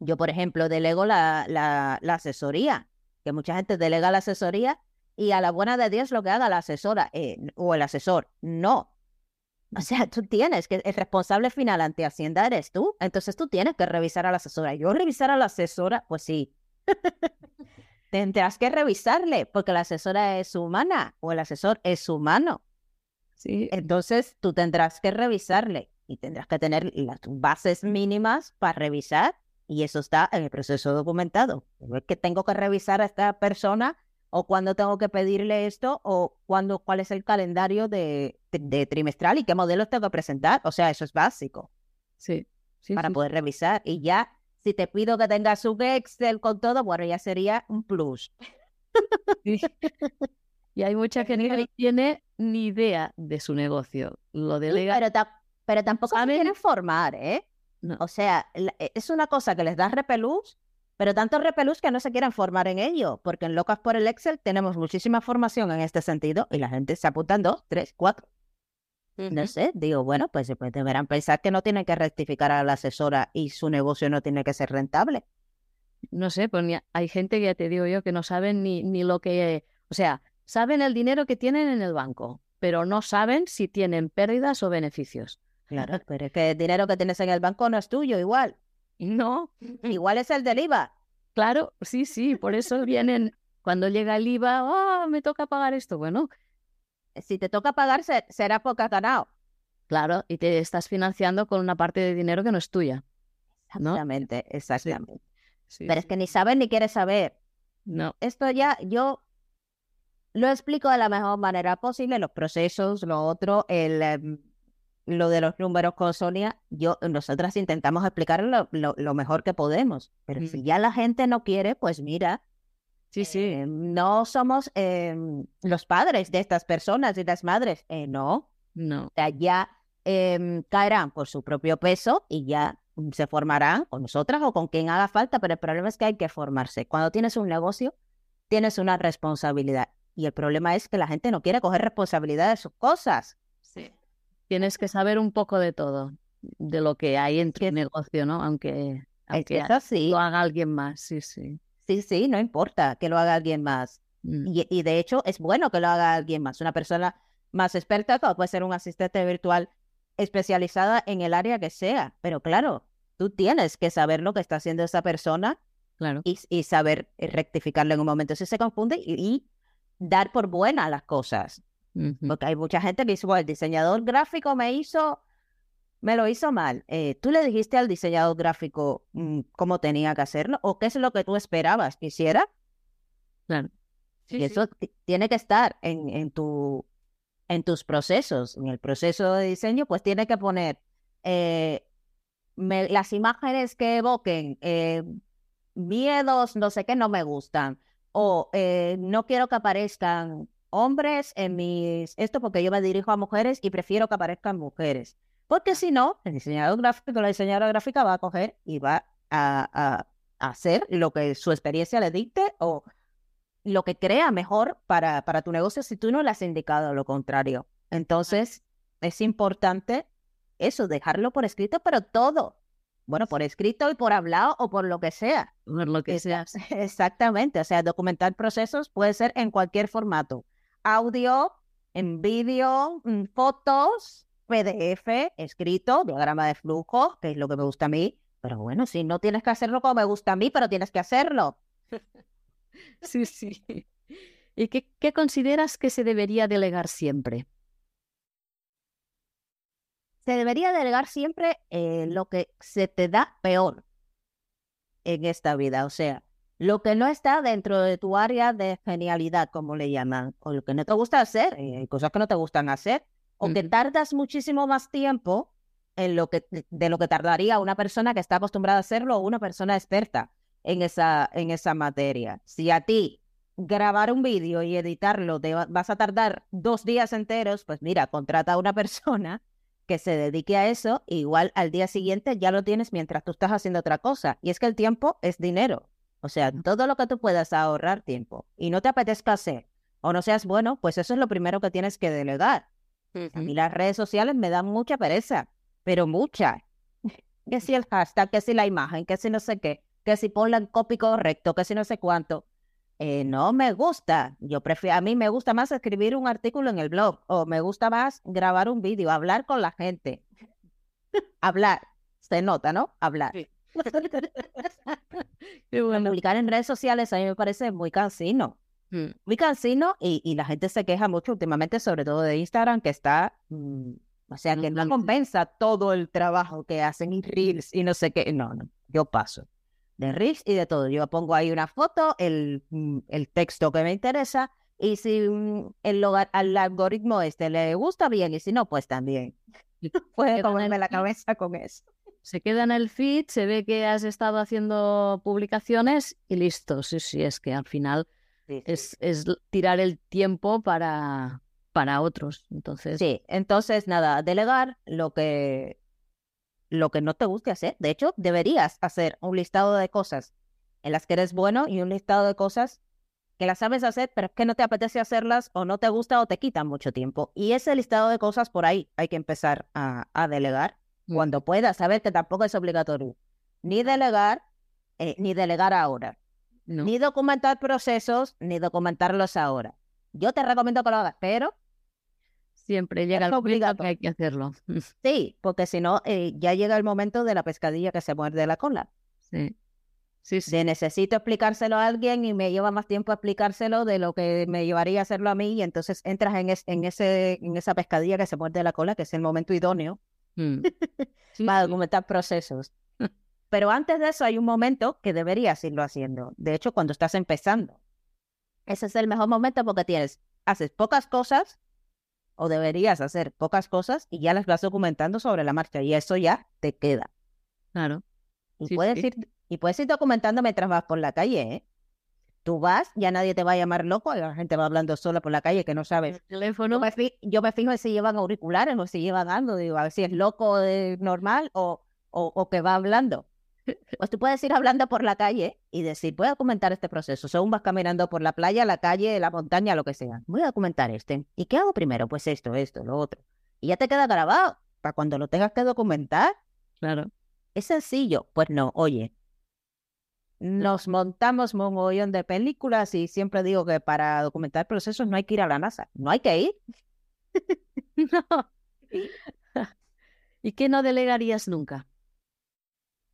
Yo, por ejemplo, delego la, la, la, asesoría, que mucha gente delega la asesoría y a la buena de Dios lo que haga la asesora eh, o el asesor. No, o sea, tú tienes que, el responsable final ante Hacienda eres tú. Entonces tú tienes que revisar a la asesora. Yo revisar a la asesora, pues sí. [LAUGHS] Tendrás que revisarle porque la asesora es humana o el asesor es humano. Sí. Entonces tú tendrás que revisarle y tendrás que tener las bases mínimas para revisar y eso está en el proceso documentado. Es que tengo que revisar a esta persona o cuándo tengo que pedirle esto, o cuándo, cuál es el calendario de, trimestral y qué modelos tengo que presentar. O sea, eso es básico. Sí. para poder revisar. Y ya, si te pido que tengas un Excel con todo, bueno, ya sería un plus. [LAUGHS] y hay mucha gente que no tiene ni idea de su negocio. Lo delega. Pero, pero tampoco se quieren formar, ¿eh? O sea, e, es una cosa que les da repelús pero tanto repelús que no se quieren formar en ello, porque en Locas por el Excel tenemos muchísima formación en este sentido y la gente se apunta dos, tres, cuatro. No sé, digo, bueno, pues, pues deberán pensar que no tienen que rectificar a la asesora y su negocio no tiene que ser rentable. No sé, pues hay gente que ya te digo yo que no saben ni, ni lo que, o sea, saben el dinero que tienen en el banco, pero no saben si tienen pérdidas o beneficios. Claro, pero es que el dinero que tienes en el banco no es tuyo igual. No, igual es el del IVA. Claro, sí, sí, por eso vienen, cuando llega el IVA, oh, me toca pagar esto. Bueno, si te toca pagar, será poca ganado. Claro, y te estás financiando con una parte de dinero que no es tuya. Exactamente, exactamente. Pero es que ni sabes ni quieres saber. No. Esto ya yo lo explico de la mejor manera posible, los procesos, lo otro, el, em, lo de los números con Sonia, yo, nosotras intentamos explicar lo, mejor que podemos, pero si ya la gente no quiere, pues mira, sí, sí, eh, no somos em, los padres de estas personas y las madres, eh, no, no, ya em, caerán por su propio peso y ya se formarán con nosotras o con quien haga falta, pero el problema es que hay que formarse. Cuando tienes un negocio, tienes una responsabilidad y el problema es que la gente no quiere coger responsabilidad de sus cosas. Tienes que saber un poco de todo, de lo que hay en tu negocio, ¿no? Aunque, aunque lo haga alguien más, sí, sí. Sí, sí, no importa que lo haga alguien más. Mm. Y, y, de hecho es bueno que lo haga alguien más. Una persona más experta puede ser un asistente virtual especializada en el área que sea. Pero claro, tú tienes que saber lo que está haciendo esa persona claro. y, saber eh, rectificarlo en un momento. Si se confunde y, dar por buena las cosas. Porque hay mucha gente que dice, bueno, el diseñador gráfico me hizo, me lo hizo mal. Eh, ¿Tú le dijiste al diseñador gráfico mm, cómo tenía que hacerlo? ¿O qué es lo que tú esperabas que hiciera? Claro. y eso tiene que estar en, en, tu, en tus procesos. En el proceso de diseño, pues tiene que poner eh, las imágenes que evoquen eh, miedos, no sé qué, no me gustan. O eh, no quiero que aparezcan hombres en mis... Esto porque yo me dirijo a mujeres y prefiero que aparezcan mujeres. Porque si no, el diseñador gráfico, la diseñadora gráfica va a coger y va a, hacer lo que su experiencia le dicte o lo que crea mejor para, para tu negocio si tú no le has indicado lo contrario. Entonces, es importante eso, dejarlo por escrito, pero todo. Bueno, por escrito y por hablado o por lo que sea. Por lo que sea. [LAUGHS] Exactamente. O sea, documentar procesos puede ser en cualquier formato. Audio, en vídeo, mm, fotos, PDF, escrito, diagrama de flujo, que es lo que me gusta a mí. Pero bueno, si no tienes que hacerlo como me gusta a mí, pero tienes que hacerlo. [LAUGHS] sí, sí. ¿Y qué, qué consideras que se debería delegar siempre? se debería delegar siempre eh, lo que se te da peor en esta vida, o sea, lo que no está dentro de tu área de genialidad, como le llaman, o lo que no te gusta hacer, eh, cosas que no te gustan hacer, o que tardas muchísimo más tiempo en lo que, de lo que tardaría una persona que está acostumbrada a hacerlo o una persona experta en esa, en esa materia. Si a ti grabar un vídeo y editarlo te vas a tardar dos días enteros, pues mira, contrata a una [LAUGHS] persona que se dedique a eso, igual al día siguiente ya lo tienes mientras tú estás haciendo otra cosa. Y es que el tiempo es dinero. O sea, todo lo que tú puedas ahorrar tiempo y no te apetezca hacer o no seas bueno, pues eso es lo primero que tienes que delegar. A mí las redes sociales me dan mucha pereza, pero mucha. [LAUGHS] que si el hashtag, que si la imagen, que si no sé qué, que si ponle el copy correcto, que si no sé cuánto. Eh, no me gusta. Yo prefiero, a mí me gusta más escribir un artículo en el blog o me gusta más grabar un vídeo, hablar con la gente. [LAUGHS] hablar, se nota, ¿no? Hablar. [LAUGHS] Publicar en redes sociales a mí me parece muy cansino. Mm. Muy cansino y, la gente se queja mucho últimamente, sobre todo de Instagram, que está, mm, o sea, que no compensa todo el trabajo que hacen en Reels y no sé qué. No, no, yo paso de Rix y de todo. Yo pongo ahí una foto, el, mm, el texto que me interesa, y si mm, el al algoritmo este le gusta bien, y si no, pues también. [LAUGHS] Puede comerme la cabeza con eso. Se queda en el feed, se ve que has estado haciendo publicaciones y listo. Sí, sí, es que al final Es, es, tirar el tiempo para, para otros. Entonces... Sí, entonces nada, delegar lo que, lo que no te guste hacer. De hecho, deberías hacer un listado de cosas en las que eres bueno y un listado de cosas que las sabes hacer, pero es que no te apetece hacerlas o no te gusta o te quitan mucho tiempo. Y ese listado de cosas por ahí hay que empezar a, delegar mm. Cuando puedas. Saber que tampoco es obligatorio ni delegar, eh, ni delegar ahora. Ni documentar procesos, ni documentarlos ahora. Yo te recomiendo que lo hagas, pero Siempre llega el momento que hay que hacerlo. [LAUGHS] Sí, porque si no, eh, ya llega el momento de la pescadilla que se muerde la cola. Sí. Sí, sí. De necesito explicárselo a alguien y me lleva más tiempo explicárselo de lo que me llevaría a hacerlo a mí y entonces entras en, en, ese, en esa pescadilla que se muerde la cola, que es el momento idóneo mm. [LAUGHS] para documentar procesos. [LAUGHS] Pero antes de eso hay un momento que deberías irlo haciendo. De hecho, cuando estás empezando. Ese es el mejor momento porque tienes, haces pocas cosas o deberías hacer pocas cosas y ya las vas documentando sobre la marcha y eso ya te queda. Claro. Y, puedes, Ir, y puedes ir documentando mientras vas por la calle, ¿eh? Tú vas, ya nadie te va a llamar loco, la gente va hablando sola por la calle que no sabes. teléfono. Yo me, fijo, yo me fijo si llevan auriculares o si llevan algo, digo, a ver si es loco de normal o, o, o que va hablando. [LAUGHS] Pues tú puedes ir hablando por la calle y decir, voy a documentar este proceso. Según vas caminando por la playa, la calle, la montaña, lo que sea. Voy a documentar este. ¿Y qué hago primero? Pues esto, esto, lo otro. y ya te queda grabado para cuando lo tengas que documentar. Claro. Es sencillo. Pues no, oye, nos montamos un montón de películas y siempre digo que para documentar procesos no hay que ir a la NASA, no hay que ir. [LAUGHS] no. [LAUGHS] ¿Y qué no delegarías nunca?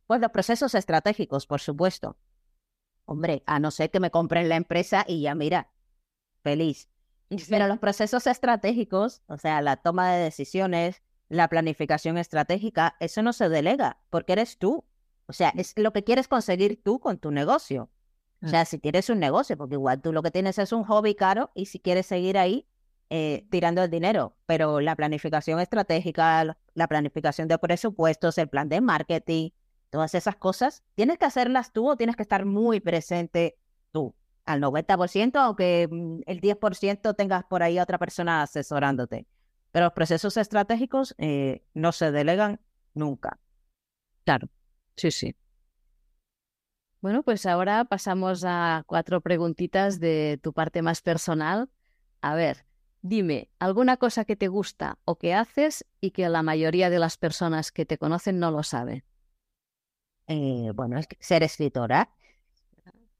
Pues los procesos estratégicos, por supuesto. Hombre, a no ser que me compren la empresa y ya mira, feliz. Pero los procesos estratégicos, o sea, la toma de decisiones, la planificación estratégica, eso no se delega, porque eres tú. O sea, es lo que quieres conseguir tú con tu negocio. O sea, si tienes un negocio, porque igual tú lo que tienes es un hobby caro y si quieres seguir ahí eh, tirando el dinero, pero la planificación estratégica, la planificación de presupuestos, el plan de marketing, todas esas cosas, tienes que hacerlas tú o tienes que estar muy presente tú, al 90%, aunque mm, el 10% tengas por ahí a otra persona asesorándote. Pero los procesos estratégicos eh, no se delegan nunca. Claro. Sí, sí. Bueno, pues ahora pasamos a cuatro preguntitas de tu parte más personal. A ver, dime, ¿alguna cosa que te gusta o que haces y que la mayoría de las personas que te conocen no lo sabe? Eh, bueno, es ser escritora.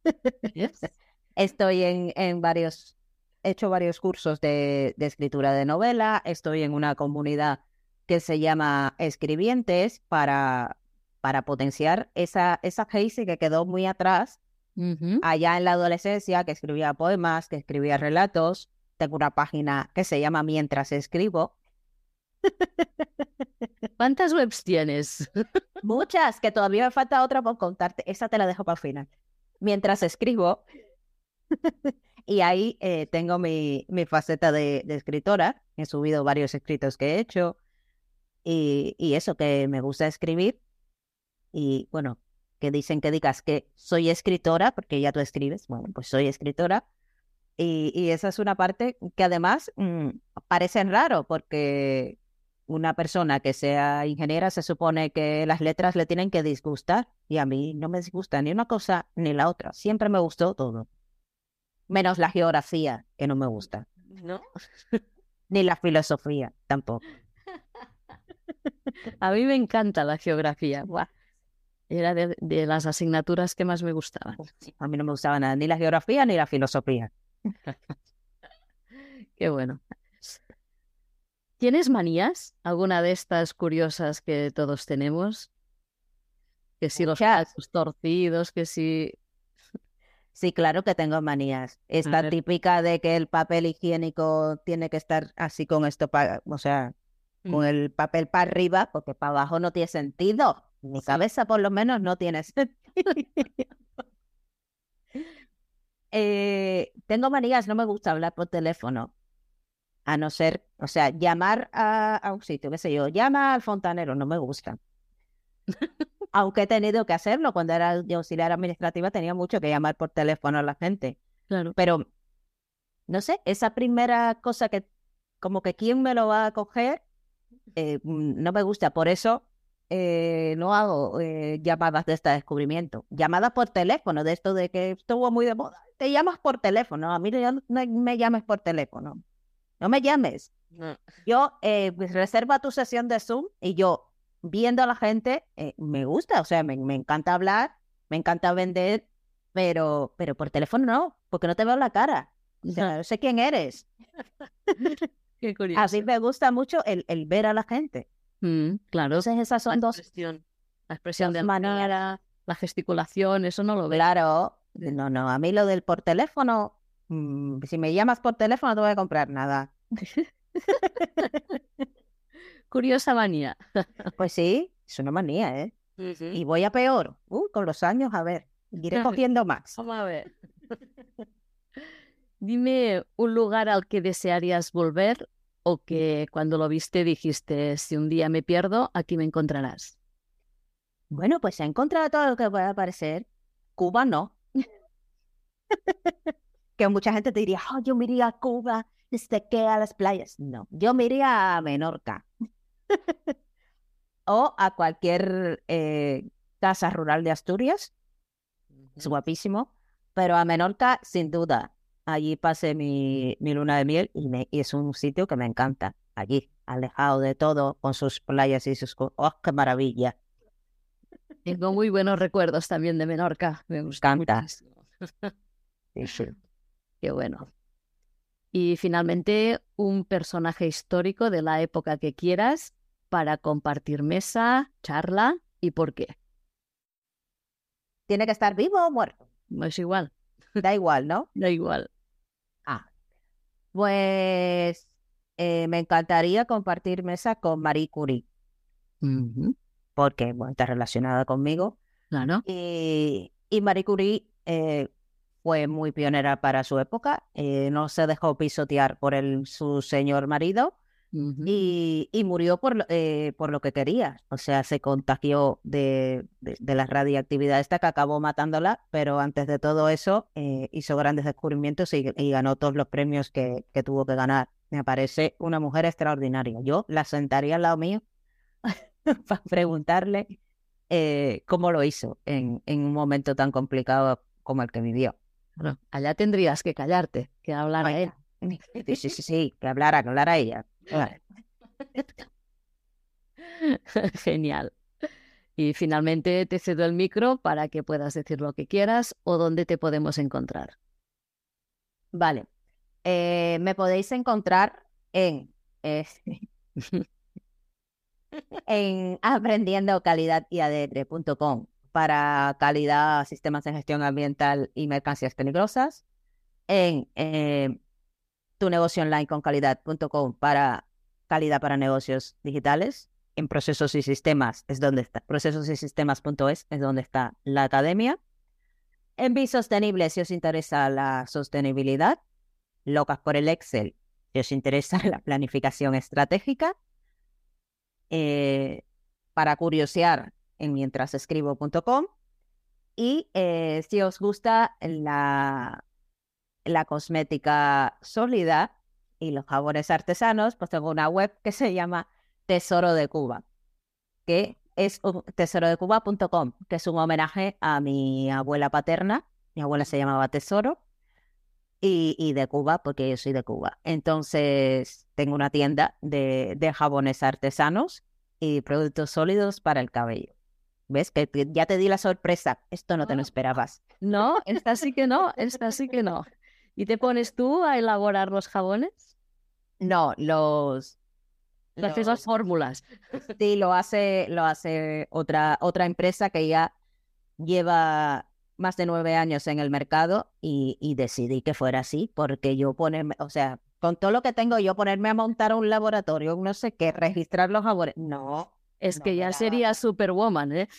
[LAUGHS] Estoy en, en, varios, he hecho varios cursos de, de, escritura de novela, estoy en una comunidad que se llama Escribientes para para potenciar esa, esa Casey que quedó muy atrás allá en la adolescencia, que escribía poemas, que escribía relatos. Tengo una página que se llama Mientras escribo. [LAUGHS] ¿Cuántas webs tienes? [LAUGHS] Muchas, que todavía me falta otra por contarte. Esa te la dejo para el final. Mientras escribo. [LAUGHS] y ahí eh, tengo mi, mi faceta de, de, escritora. He subido varios escritos que he hecho. Y, y eso, que me gusta escribir y bueno, que dicen que digas que soy escritora, porque ya tú escribes, bueno, pues soy escritora. Y, y esa es una parte que además mmm, parece raro, porque una persona que sea ingeniera se supone que las letras le tienen que disgustar y a mí no me disgusta ni una cosa ni la otra. Siempre me gustó todo. Menos la geografía, que no me gusta. ¿No? [LAUGHS] ni la filosofía, tampoco. [LAUGHS] [LAUGHS] A mí me encanta la geografía. Buah. Era de, las asignaturas que más me gustaban. a mí no me gustaba nada, ni la geografía ni la filosofía. [LAUGHS] Qué bueno. ¿Tienes manías? ¿Alguna de estas curiosas que todos tenemos? Que si los pasos torcidos, que si... Sí, claro que tengo manías. Esta típica de que el papel higiénico tiene que estar así con esto, para, o sea, con mm. el papel para arriba, porque para abajo no tiene sentido. Mi cabeza por lo menos no tiene [LAUGHS] eh, tengo manías, no me gusta hablar por teléfono. A no ser, o sea, llamar a, un sitio, qué sé yo, llama al fontanero, no me gusta. [LAUGHS] Aunque he tenido que hacerlo cuando era de auxiliar administrativa, tenía mucho que llamar por teléfono a la gente. Claro. Pero, no sé, esa primera cosa que, como que quién me lo va a coger, eh, mm, no me gusta. Por eso eh, no hago eh, llamadas de este descubrimiento, llamadas por teléfono, de esto de que estuvo muy de moda. Te llamas por teléfono, a mí no, me llames por teléfono, no me llames. Yo eh, pues, reserva tu sesión de Zoom y yo viendo a la gente me gusta, o sea, me, encanta hablar, me encanta vender, pero, pero por teléfono no, porque no te veo la cara. O sea, no sé quién eres. [LAUGHS] Qué curioso. Así me gusta mucho el, el ver a la gente. Mm, claro. Entonces esas son la dos. Expresión, la expresión de manera, la gesticulación, eso no lo veo. Claro. No, no, a mí lo del por teléfono, mmm, si me llamas por teléfono no te voy a comprar nada. [LAUGHS] Curiosa manía. [LAUGHS] pues sí, es una manía, ¿eh? Y voy a peor. Uh, con los años, a ver, iré [LAUGHS] cogiendo más. Vamos a ver. Dime un lugar al que desearías volver o que cuando lo viste dijiste, si un día me pierdo, aquí me encontrarás? Bueno, pues he encontrado todo lo que pueda aparecer. Cuba no. [LAUGHS] que mucha gente te diría, oh, yo me iría a Cuba, desde que a las playas. No, yo me iría a Menorca. [LAUGHS] o a cualquier eh, casa rural de Asturias. Es guapísimo. Pero a Menorca, sin duda. Allí pasé mi, mi luna de miel y, me, y es un sitio que me encanta. Allí, alejado de todo, con sus playas y sus... ¡Oh, qué maravilla! Tengo muy buenos recuerdos también de Menorca. Me encanta. [LAUGHS] Sí, sí. Qué bueno. Y finalmente, un personaje histórico de la época que quieras para compartir mesa, charla y por qué. ¿Tiene que estar vivo o muerto? No es igual. Da igual, ¿no? Da igual. Pues eh, me encantaría compartir mesa con Marie Curie. Porque, bueno, está relacionada conmigo. Claro. Y, y Marie Curie eh, fue muy pionera para su época. Eh, no se dejó pisotear por el, su señor marido. Y, y, murió por, eh, por lo que quería. O sea, se contagió de, de, la radiactividad esta que acabó matándola, pero antes de todo eso hizo grandes descubrimientos y, y, ganó todos los premios que, que tuvo que ganar. Me parece una mujer extraordinaria. Yo la sentaría al lado mío [LAUGHS] para preguntarle eh, cómo lo hizo en, en, un momento tan complicado como el que vivió. Bueno, allá tendrías que callarte, que hablara él. Sí, sí, sí, que hablara, que hablara ella. [LAUGHS] Genial. Y finalmente te cedo el micro para que puedas decir lo que quieras o dónde te podemos encontrar. Vale. Eh, me podéis encontrar en, eh, [LAUGHS] en aprendiendo calidad para calidad, sistemas de gestión ambiental y mercancías peligrosas, en eh, tu negocio online con calidad.com para calidad para negocios digitales, en procesos y sistemas es donde está, procesos y sistemas.es es donde está la academia. En Bisostenible, si os interesa la sostenibilidad, locas por el Excel, si os interesa [LAUGHS] la planificación estratégica. Eh, para curiosear en mientrasescribo.com y eh, si os gusta la, la cosmética sólida y los jabones artesanos, pues tengo una web que se llama Tesoro de Cuba, que es tesorodecuba.com, que es un homenaje a mi abuela paterna. Mi abuela se llamaba Tesoro y, de Cuba, porque yo soy de Cuba. Entonces, tengo una tienda de, de jabones artesanos y productos sólidos para el cabello. ¿Ves? Que ya te di la sorpresa. Esto no te lo esperabas. No, esta sí que no, esta sí que no. ¿Y te pones tú a elaborar los jabones? No, los... Haces las fórmulas. [LAUGHS] Sí, lo hace, lo hace otra, otra empresa que ya lleva más de nueve años en el mercado y, decidí que fuera así, porque yo ponerme, o sea, con todo lo que tengo, yo ponerme a montar un laboratorio, no sé qué, registrar los jabones, no. Es que ya sería superwoman, ¿eh?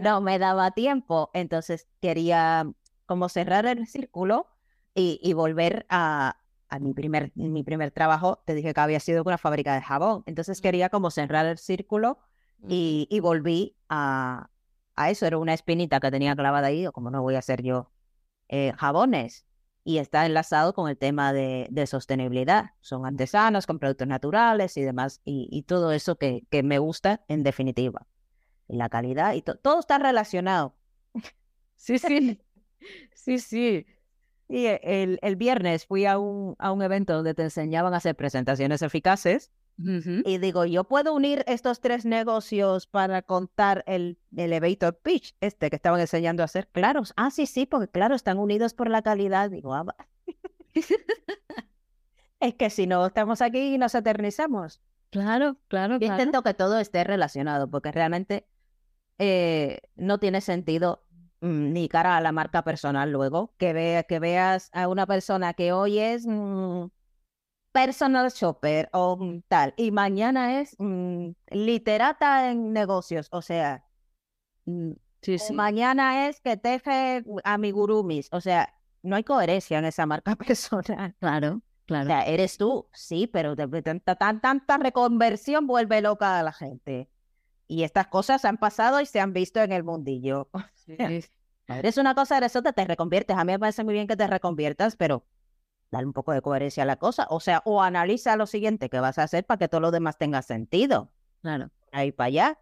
No me daba tiempo, entonces quería como cerrar el círculo y, volver a, a mi primer, mi primer trabajo, te dije que había sido una fábrica de jabón, entonces quería como cerrar el círculo y, y volví a, a eso, era una espinita que tenía clavada ahí, como no voy a hacer yo eh, jabones. Y está enlazado con el tema de, de, sostenibilidad. Son artesanos, con productos naturales y demás, y, todo eso que, que, me gusta en definitiva. la calidad, y todo está relacionado. [LAUGHS] Sí, sí, [LAUGHS] sí, sí. Y el, el viernes fui a un, a un evento donde te enseñaban a hacer presentaciones eficaces y digo, yo puedo unir estos tres negocios para contar el elevator pitch, este que estaban enseñando a hacer. Claros, ah, sí, sí, porque claro, están unidos por la calidad. Digo, ah, [LAUGHS] es que si no estamos aquí y nos eternizamos. Claro, claro, claro. Intento que todo esté relacionado, porque realmente eh, no tiene sentido ni cara a la marca personal luego, que, vea, que veas a una persona que hoy es mm, personal shopper o tal, y mañana es mm, literata en negocios, o sea, mm, mañana es que teje amigurumis, o sea, no hay coherencia en esa marca [LAUGHS] personal. Claro, claro. O sea, eres tú, sí, pero tanta, tanta reconversión vuelve loca a la gente. Y estas cosas han pasado y se han visto en el mundillo. [LAUGHS] Eres una cosa, eres otra, te reconviertes. A mí me parece muy bien que te reconviertas, pero dale un poco de coherencia a la cosa. O sea, o analiza lo siguiente que vas a hacer para que todo lo demás tenga sentido. Claro. Ahí para allá.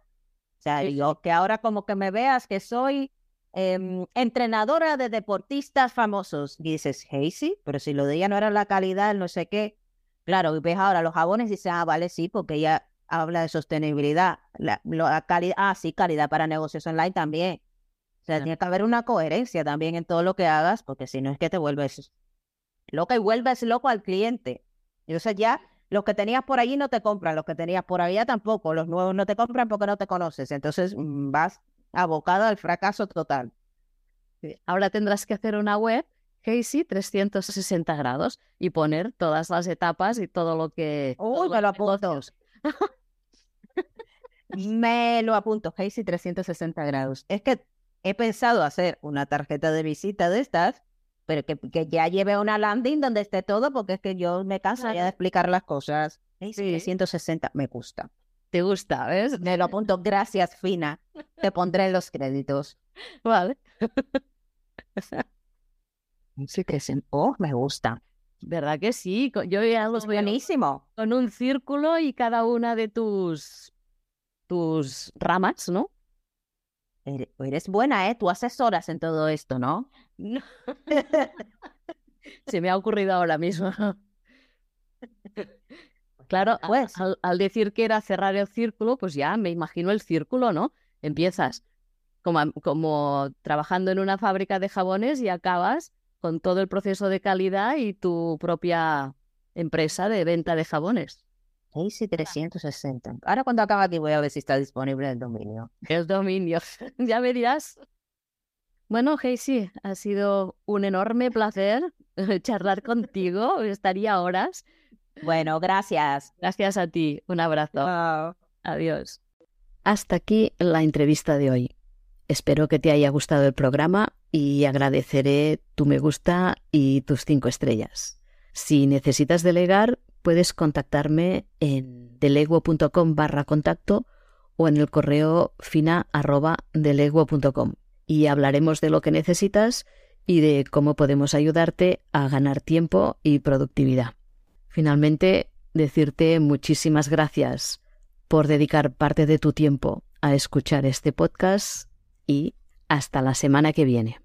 O sea, yo que ahora como que me veas que soy em, entrenadora de deportistas famosos. Y dices, hey, sí, pero si lo de ella no era la calidad, no sé qué. Claro, y ves ahora los jabones y dices, ah, vale, sí, porque ella habla de sostenibilidad. La, calidad, ah, sí, calidad para negocios online también. O sea, tiene que haber una coherencia también en todo lo que hagas, porque si no es que te vuelves loca y vuelves loco al cliente. Y sea, ya los que tenías por allí no te compran, los que tenías por allá tampoco, los nuevos no te compran porque no te conoces. Entonces mm, vas abocado al fracaso total. Ahora tendrás que hacer una web Casey 360 grados y poner todas las etapas y todo lo que... Uy, me lo apunto. [LAUGHS] me lo apunto, Casey 360 grados. Es que he pensado hacer una tarjeta de visita de estas, pero que, ya lleve una landing donde esté todo, porque es que yo me canso ya de explicar las cosas. Casey 360 me gusta. ¿Te gusta? ¿Ves? Me lo apunto. Gracias, Fina. Te pondré los créditos. Vale. [LAUGHS] Sí que sí. Oh, me gusta. ¿Verdad que sí? Yo ya lo buenísimo. Con un círculo y cada una de tus tus ramas, ¿no? Eres buena, ¿eh? Tú asesoras en todo esto, ¿no? [LAUGHS] Se me ha ocurrido ahora mismo. Claro, pues. al, decir que era cerrar el círculo, pues ya me imagino el círculo, ¿no? Empiezas como, como trabajando en una fábrica de jabones y acabas con todo el proceso de calidad y tu propia empresa de venta de jabones. Casey 360. Ahora cuando acaba aquí voy a ver si está disponible el dominio. [LAUGHS] El dominio, [LAUGHS] ya verías. Bueno, Casey, ha sido un enorme placer charlar contigo. Estaría horas. Bueno, gracias. Gracias a ti. Un abrazo. Adiós. Hasta aquí la entrevista de hoy. Espero que te haya gustado el programa y agradeceré tu me gusta y tus cinco estrellas. Si necesitas delegar, puedes contactarme en deleguo.com barra contacto o en el correo fina y hablaremos de lo que necesitas y de cómo podemos ayudarte a ganar tiempo y productividad. Finalmente, decirte muchísimas gracias por dedicar parte de tu tiempo a escuchar este podcast y hasta la semana que viene.